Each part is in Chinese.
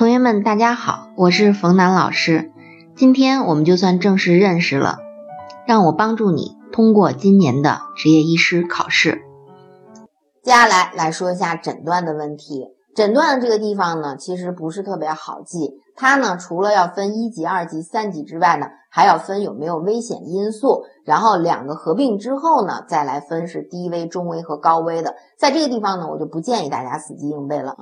同学们，大家好，我是冯楠老师。今天我们就算正式认识了，让我帮助你通过今年的执业医师考试。接下来来说一下诊断的问题。诊断的这个地方呢，其实不是特别好记。它呢，除了要分一级、二级、三级之外呢，还要分有没有危险因素。然后两个合并之后呢，再来分是低危、中危和高危的。在这个地方呢，我就不建议大家死记硬背了。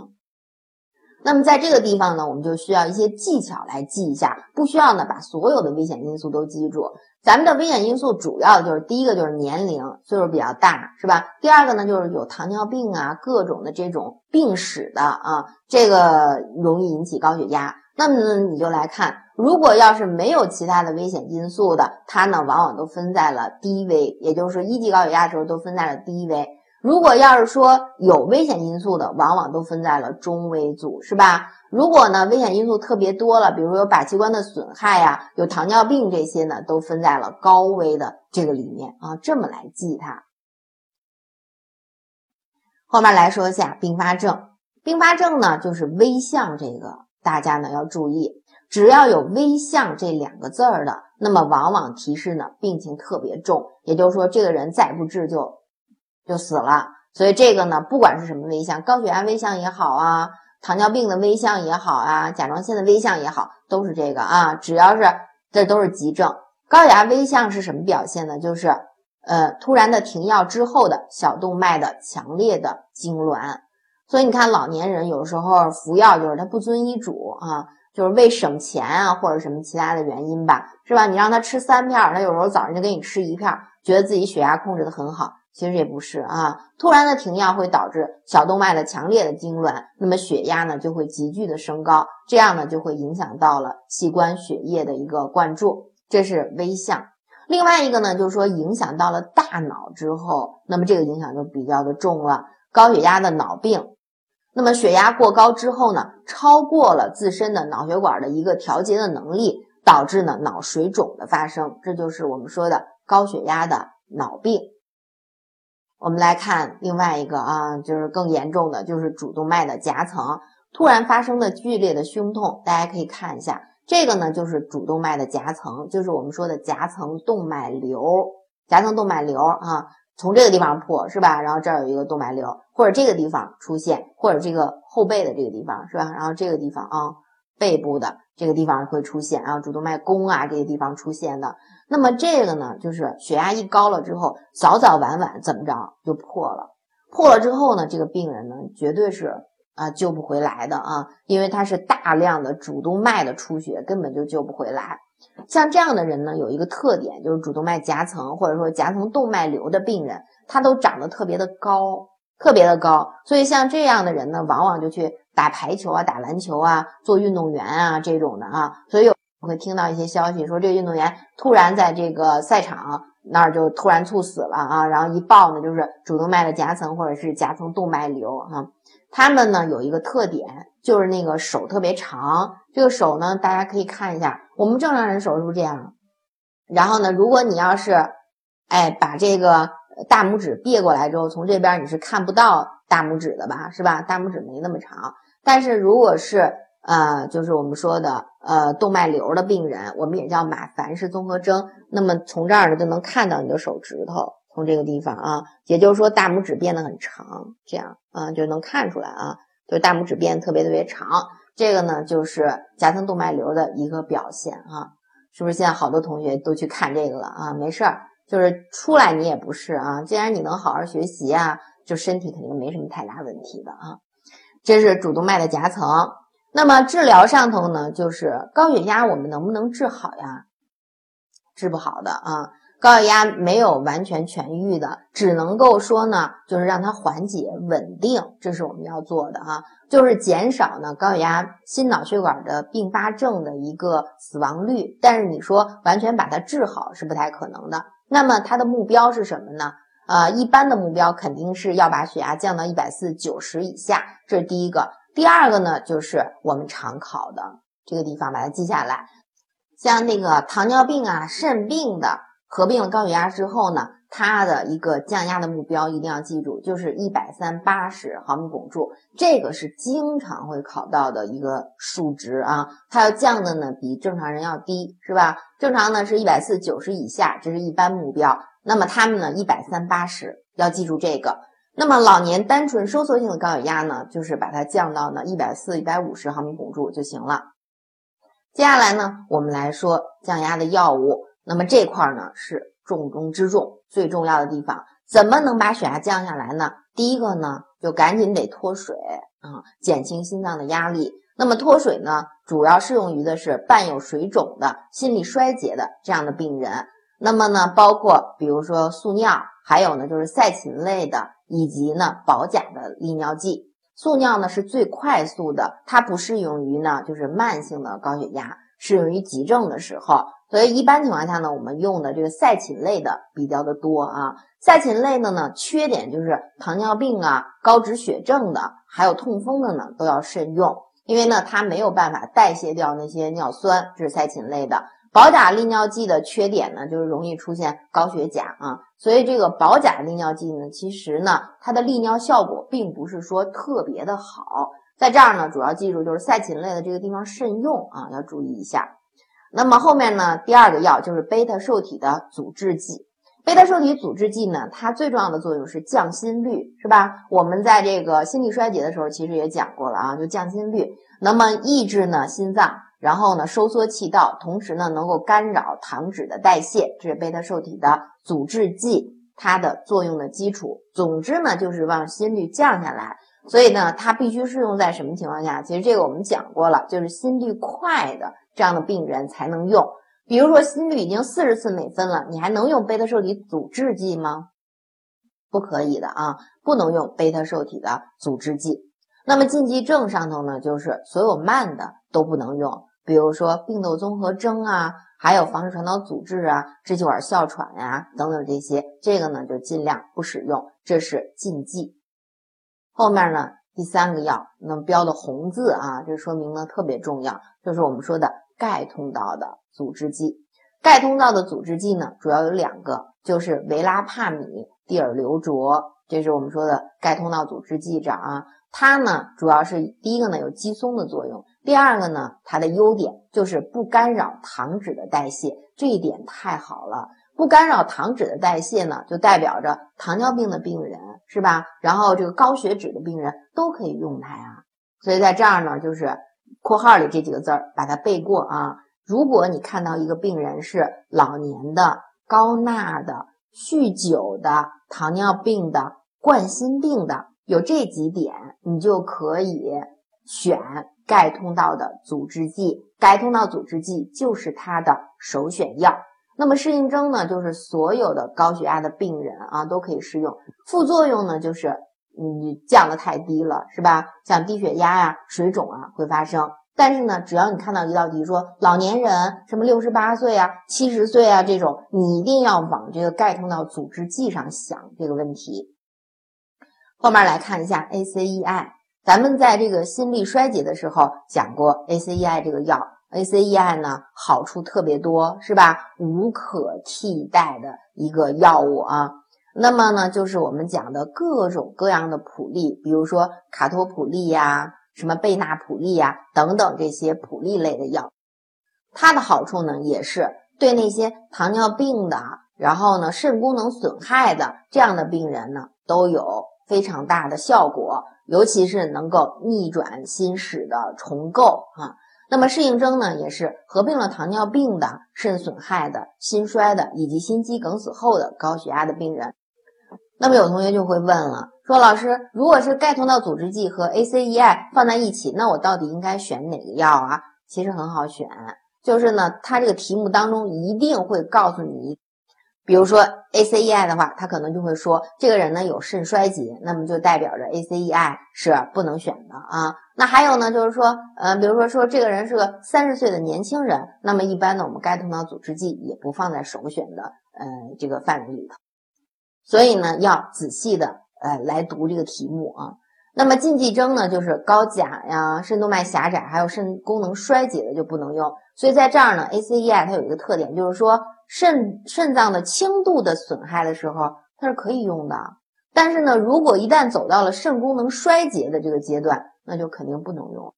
那么在这个地方呢，我们就需要一些技巧来记一下，不需要呢把所有的危险因素都记住。咱们的危险因素主要就是第一个就是年龄，岁数比较大，是吧？第二个呢就是有糖尿病啊，各种的这种病史的啊，这个容易引起高血压。那么呢，你就来看，如果要是没有其他的危险因素的，它呢往往都分在了低危，也就是一级高血压的时候都分在了低危。如果要是说有危险因素的，往往都分在了中危组，是吧？如果呢危险因素特别多了，比如说有靶器官的损害呀，有糖尿病这些呢，都分在了高危的这个里面啊，这么来记它。后面来说一下并发症，并发症呢就是危象，这个大家呢要注意，只要有危象这两个字儿的，那么往往提示呢病情特别重，也就是说这个人再不治就。就死了，所以这个呢，不管是什么危象，高血压危象也好啊，糖尿病的危象也好啊，甲状腺的危象也好，都是这个啊，只要是这都是急症。高血压危象是什么表现呢？就是呃突然的停药之后的小动脉的强烈的痉挛。所以你看老年人有时候服药就是他不遵医嘱啊，就是为省钱啊或者什么其他的原因吧，是吧？你让他吃三片，他有时候早上就给你吃一片，觉得自己血压控制的很好。其实也不是啊，突然的停药会导致小动脉的强烈的痉挛，那么血压呢就会急剧的升高，这样呢就会影响到了器官血液的一个灌注，这是危象。另外一个呢就是说影响到了大脑之后，那么这个影响就比较的重了，高血压的脑病。那么血压过高之后呢，超过了自身的脑血管的一个调节的能力，导致呢脑水肿的发生，这就是我们说的高血压的脑病。我们来看另外一个啊，就是更严重的，就是主动脉的夹层突然发生的剧烈的胸痛，大家可以看一下，这个呢就是主动脉的夹层，就是我们说的夹层动脉瘤，夹层动脉瘤啊，从这个地方破是吧？然后这儿有一个动脉瘤，或者这个地方出现，或者这个后背的这个地方是吧？然后这个地方啊，背部的这个地方会出现啊，主动脉弓啊这些地方出现的。那么这个呢，就是血压一高了之后，早早晚晚怎么着就破了。破了之后呢，这个病人呢，绝对是啊救不回来的啊，因为他是大量的主动脉的出血，根本就救不回来。像这样的人呢，有一个特点，就是主动脉夹层或者说夹层动脉瘤的病人，他都长得特别的高，特别的高。所以像这样的人呢，往往就去打排球啊、打篮球啊、做运动员啊这种的啊，所以。我会听到一些消息说，这个运动员突然在这个赛场那儿就突然猝死了啊，然后一报呢就是主动脉的夹层或者是夹层动脉瘤啊。他们呢有一个特点，就是那个手特别长。这个手呢，大家可以看一下，我们正常人手是不是这样？然后呢，如果你要是哎把这个大拇指别过来之后，从这边你是看不到大拇指的吧？是吧？大拇指没那么长，但是如果是呃，就是我们说的呃动脉瘤的病人，我们也叫马凡氏综合征。那么从这儿呢就能看到你的手指头，从这个地方啊，也就是说大拇指变得很长，这样啊就能看出来啊，就大拇指变得特别特别长。这个呢就是夹层动脉瘤的一个表现啊，是不是？现在好多同学都去看这个了啊？没事儿，就是出来你也不是啊，既然你能好好学习啊，就身体肯定没什么太大问题的啊。这是主动脉的夹层。那么治疗上头呢，就是高血压，我们能不能治好呀？治不好的啊，高血压没有完全痊愈的，只能够说呢，就是让它缓解、稳定，这是我们要做的啊，就是减少呢高血压心脑血管的并发症的一个死亡率。但是你说完全把它治好是不太可能的。那么它的目标是什么呢？啊，一般的目标肯定是要把血压降到一百四九十以下，这是第一个。第二个呢，就是我们常考的这个地方，把它记下来。像那个糖尿病啊、肾病的合并了高血压之后呢，它的一个降压的目标一定要记住，就是一百三八十毫米汞柱，这个是经常会考到的一个数值啊。它要降的呢比正常人要低，是吧？正常呢是一百四九十以下，这是一般目标。那么他们呢一百三八十，要记住这个。那么老年单纯收缩性的高血压呢，就是把它降到呢一百四一百五十毫米汞柱就行了。接下来呢，我们来说降压的药物。那么这块呢是重中之重，最重要的地方，怎么能把血压降下来呢？第一个呢，就赶紧得脱水啊，减轻心脏的压力。那么脱水呢，主要适用于的是伴有水肿的心力衰竭的这样的病人。那么呢，包括比如说速尿，还有呢就是赛嗪类的，以及呢保钾的利尿剂。速尿呢是最快速的，它不适用于呢就是慢性的高血压，适用于急症的时候。所以一般情况下呢，我们用的这个赛嗪类的比较的多啊。赛嗪类的呢，缺点就是糖尿病啊、高脂血症的，还有痛风的呢都要慎用，因为呢它没有办法代谢掉那些尿酸，这是赛嗪类的。保钾利尿剂的缺点呢，就是容易出现高血钾啊，所以这个保钾利尿剂呢，其实呢，它的利尿效果并不是说特别的好。在这儿呢，主要记住就是赛嗪类的这个地方慎用啊，要注意一下。那么后面呢，第二个药就是贝塔受体的阻滞剂。贝塔受体阻滞剂呢，它最重要的作用是降心率，是吧？我们在这个心力衰竭的时候，其实也讲过了啊，就降心率。那么抑制呢心脏。然后呢，收缩气道，同时呢，能够干扰糖脂的代谢，这是贝塔受体的阻滞剂，它的作用的基础。总之呢，就是让心率降下来。所以呢，它必须是用在什么情况下？其实这个我们讲过了，就是心率快的这样的病人才能用。比如说心率已经四十次每分了，你还能用贝塔受体阻滞剂吗？不可以的啊，不能用贝塔受体的阻滞剂。那么禁忌症上头呢，就是所有慢的都不能用。比如说病窦综合征啊，还有房室传导阻滞啊、支气管哮喘呀等等这些，这个呢就尽量不使用，这是禁忌。后面呢第三个药，那么标的红字啊，这说明呢特别重要，就是我们说的钙通道的阻滞剂。钙通道的阻滞剂呢，主要有两个，就是维拉帕米、地尔硫卓，这是我们说的钙通道阻滞剂啊。它呢主要是第一个呢有肌松的作用。第二个呢，它的优点就是不干扰糖脂的代谢，这一点太好了。不干扰糖脂的代谢呢，就代表着糖尿病的病人是吧？然后这个高血脂的病人都可以用它呀。所以在这儿呢，就是括号里这几个字儿，把它背过啊。如果你看到一个病人是老年的、高钠的、酗酒的、糖尿病的、冠心病的，有这几点，你就可以选。钙通道的阻滞剂，钙通道阻滞剂就是它的首选药。那么适应症呢，就是所有的高血压的病人啊都可以适用。副作用呢，就是你降的太低了，是吧？像低血压呀、水肿啊会发生。但是呢，只要你看到一道题说老年人什么六十八岁啊、七十岁啊这种，你一定要往这个钙通道阻滞剂上想这个问题。后面来看一下 ACEI。咱们在这个心力衰竭的时候讲过 ACEI 这个药，ACEI 呢好处特别多，是吧？无可替代的一个药物啊。那么呢，就是我们讲的各种各样的普利，比如说卡托普利呀、什么贝纳普利呀等等这些普利类的药，它的好处呢也是对那些糖尿病的，然后呢肾功能损害的这样的病人呢都有非常大的效果。尤其是能够逆转心室的重构啊，那么适应症呢，也是合并了糖尿病的、肾损害的、心衰的以及心肌梗死后的高血压的病人。那么有同学就会问了，说老师，如果是钙通道阻滞剂和 ACEI 放在一起，那我到底应该选哪个药啊？其实很好选，就是呢，它这个题目当中一定会告诉你一。比如说 ACEI 的话，他可能就会说这个人呢有肾衰竭，那么就代表着 ACEI 是不能选的啊。那还有呢，就是说，呃，比如说说这个人是个三十岁的年轻人，那么一般呢，我们钙通道阻滞剂也不放在首选的呃这个范围里头。所以呢，要仔细的呃来读这个题目啊。那么禁忌症呢，就是高钾呀、肾动脉狭窄，还有肾功能衰竭的就不能用。所以在这儿呢，ACEI 它有一个特点，就是说。肾肾脏的轻度的损害的时候，它是可以用的。但是呢，如果一旦走到了肾功能衰竭的这个阶段，那就肯定不能用。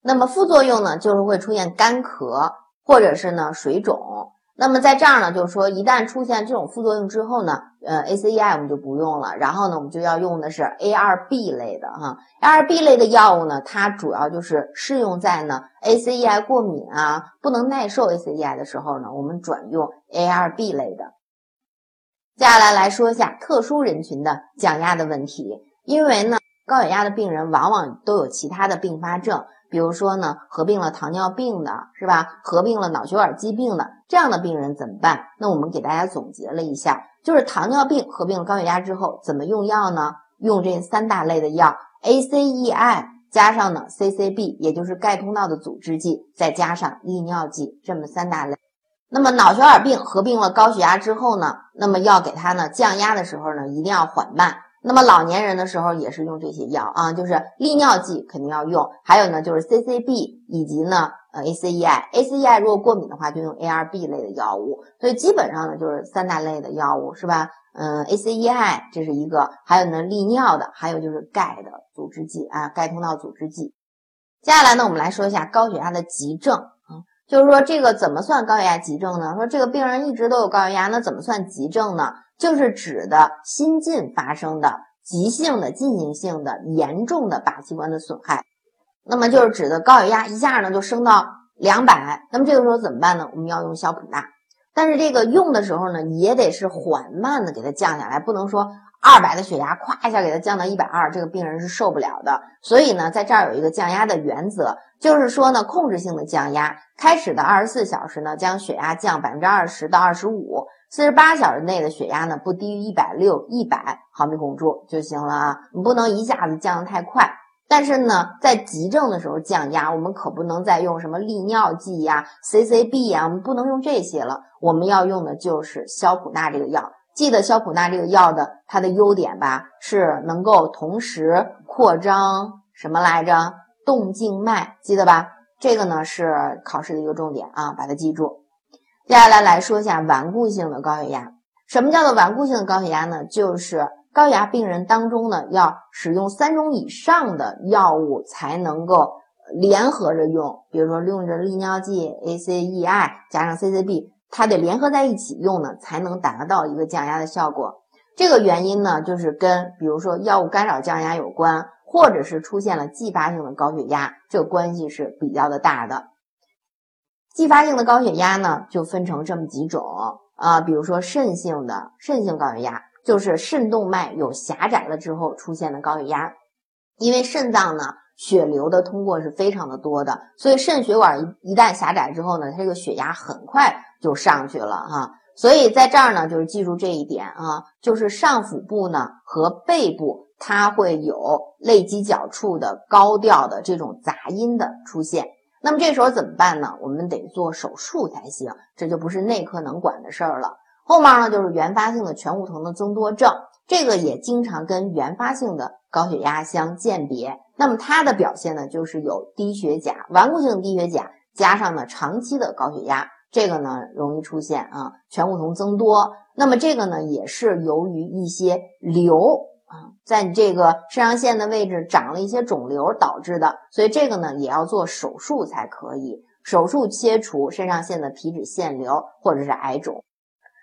那么副作用呢，就是会出现干咳或者是呢水肿。那么在这儿呢，就是说一旦出现这种副作用之后呢，呃，ACEI 我们就不用了。然后呢，我们就要用的是 ARB 类的哈，ARB 类的药物呢，它主要就是适用在呢 ACEI 过敏啊、不能耐受 ACEI 的时候呢，我们转用 ARB 类的。接下来来说一下特殊人群的降压的问题，因为呢，高血压的病人往往都有其他的并发症。比如说呢，合并了糖尿病的，是吧？合并了脑血管疾病的这样的病人怎么办？那我们给大家总结了一下，就是糖尿病合并了高血压之后怎么用药呢？用这三大类的药，ACEI 加上呢 CCB，也就是钙通道的阻滞剂，再加上利尿剂，这么三大类。那么脑血管病合并了高血压之后呢，那么要给它呢降压的时候呢，一定要缓慢。那么老年人的时候也是用这些药啊，就是利尿剂肯定要用，还有呢就是 CCB 以及呢呃 ACEI，ACEI 如果过敏的话就用 ARB 类的药物，所以基本上呢就是三大类的药物是吧？嗯，ACEI 这是一个，还有呢利尿的，还有就是钙的阻滞剂啊，钙通道阻滞剂。接下来呢我们来说一下高血压的急症啊，就是说这个怎么算高血压急症呢？说这个病人一直都有高血压，那怎么算急症呢？就是指的心进发生的急性的进行性的严重的靶器官的损害，那么就是指的高血压一下呢就升到两百，那么这个时候怎么办呢？我们要用硝普钠，但是这个用的时候呢也得是缓慢的给它降下来，不能说二百的血压咵一下给它降到一百二，这个病人是受不了的。所以呢，在这儿有一个降压的原则，就是说呢控制性的降压，开始的二十四小时呢将血压降百分之二十到二十五。四十八小时内的血压呢，不低于一百六一百毫米汞柱就行了啊，你不能一下子降得太快。但是呢，在急症的时候降压，我们可不能再用什么利尿剂呀、CCB 呀，我们不能用这些了。我们要用的就是硝普钠这个药。记得硝普钠这个药的它的优点吧，是能够同时扩张什么来着？动静脉，记得吧？这个呢是考试的一个重点啊，把它记住。接下来来说一下顽固性的高血压。什么叫做顽固性的高血压呢？就是高血压病人当中呢，要使用三种以上的药物才能够联合着用。比如说用着利尿剂 ACEI 加上 CCB，它得联合在一起用呢，才能达到一个降压的效果。这个原因呢，就是跟比如说药物干扰降压有关，或者是出现了继发性的高血压，这个关系是比较的大的。继发性的高血压呢，就分成这么几种啊，比如说肾性的肾性高血压，就是肾动脉有狭窄了之后出现的高血压，因为肾脏呢血流的通过是非常的多的，所以肾血管一一旦狭窄之后呢，它这个血压很快就上去了哈，所以在这儿呢，就是记住这一点啊，就是上腹部呢和背部它会有肋基角处的高调的这种杂音的出现。那么这时候怎么办呢？我们得做手术才行，这就不是内科能管的事儿了。后面呢就是原发性的醛固酮的增多症，这个也经常跟原发性的高血压相鉴别。那么它的表现呢，就是有低血钾、顽固性低血钾，加上呢长期的高血压，这个呢容易出现啊醛固酮增多。那么这个呢也是由于一些瘤。啊，在你这个肾上腺的位置长了一些肿瘤导致的，所以这个呢也要做手术才可以，手术切除肾上腺的皮脂腺瘤或者是癌肿。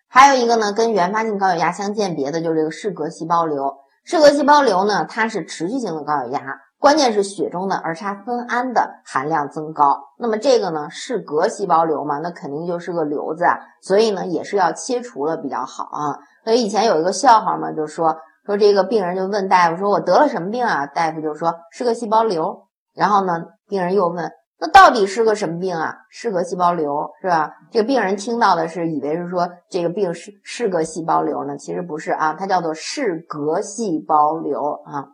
还有一个呢，跟原发性高血压相鉴别的就是这个室隔细胞瘤。室隔细胞瘤呢，它是持续性的高血压，关键是血中的儿茶酚胺的含量增高。那么这个呢，室隔细胞瘤嘛，那肯定就是个瘤子，所以呢也是要切除了比较好啊。所以以前有一个笑话嘛，就说。说这个病人就问大夫说：“我得了什么病啊？”大夫就说：“是个细胞瘤。”然后呢，病人又问：“那到底是个什么病啊？”是个细胞瘤，是吧？这个病人听到的是以为是说这个病是是个细胞瘤呢，其实不是啊，它叫做室隔细胞瘤啊。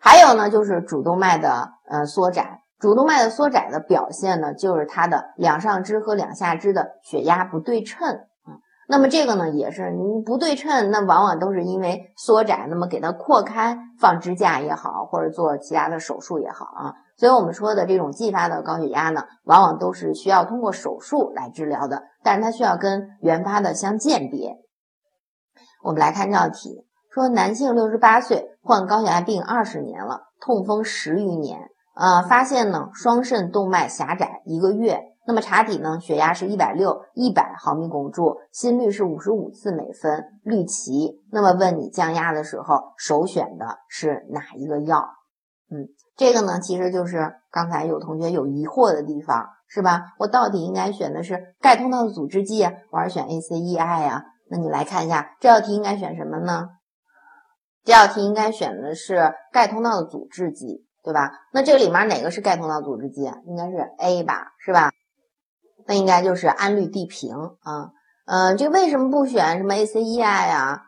还有呢，就是主动脉的呃缩窄，主动脉的缩窄的表现呢，就是它的两上肢和两下肢的血压不对称。那么这个呢，也是你不对称，那往往都是因为缩窄，那么给它扩开，放支架也好，或者做其他的手术也好啊。所以我们说的这种继发的高血压呢，往往都是需要通过手术来治疗的，但是它需要跟原发的相鉴别。我们来看这道题，说男性六十八岁，患高血压病二十年了，痛风十余年，呃，发现呢双肾动脉狭窄一个月。那么查体呢？血压是一百六，一百毫米汞柱，心率是五十五次每分，氯齐。那么问你降压的时候，首选的是哪一个药？嗯，这个呢，其实就是刚才有同学有疑惑的地方，是吧？我到底应该选的是钙通道的阻滞剂，我还是选 ACEI 呀？那你来看一下这道题应该选什么呢？这道题应该选的是钙通道的阻滞剂，对吧？那这里面哪个是钙通道阻滞剂？应该是 A 吧，是吧？那应该就是氨氯地平啊，嗯，这为什么不选什么 ACEI 啊？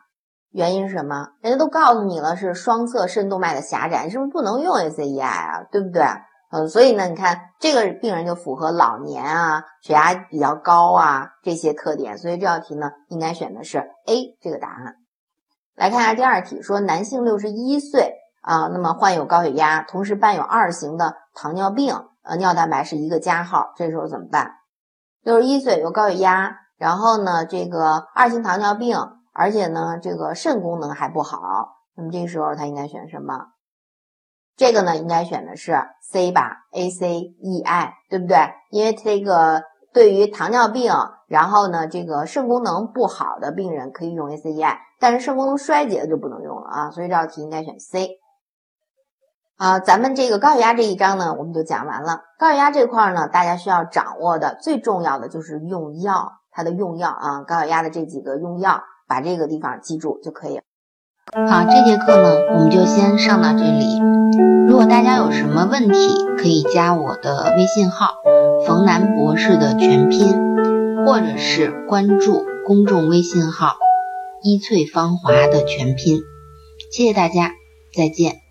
原因是什么？人家都告诉你了，是双侧肾动脉的狭窄，是不是不能用 ACEI 啊？对不对？嗯，所以呢，你看这个病人就符合老年啊，血压比较高啊这些特点，所以这道题呢，应该选的是 A 这个答案。来看一下第二题，说男性六十一岁啊，那么患有高血压，同时伴有二型的糖尿病，呃，尿蛋白是一个加号，这时候怎么办？六十一岁有高血压，然后呢，这个二型糖尿病，而且呢，这个肾功能还不好，那么这时候他应该选什么？这个呢，应该选的是 C 吧，ACEI，对不对？因为这个对于糖尿病，然后呢，这个肾功能不好的病人可以用 ACEI，但是肾功能衰竭的就不能用了啊，所以这道题应该选 C。啊，咱们这个高血压这一章呢，我们就讲完了。高血压这块呢，大家需要掌握的最重要的就是用药，它的用药啊，高血压的这几个用药，把这个地方记住就可以。好，这节课呢，我们就先上到这里。如果大家有什么问题，可以加我的微信号“冯楠博士”的全拼，或者是关注公众微信号“一翠芳华”的全拼。谢谢大家，再见。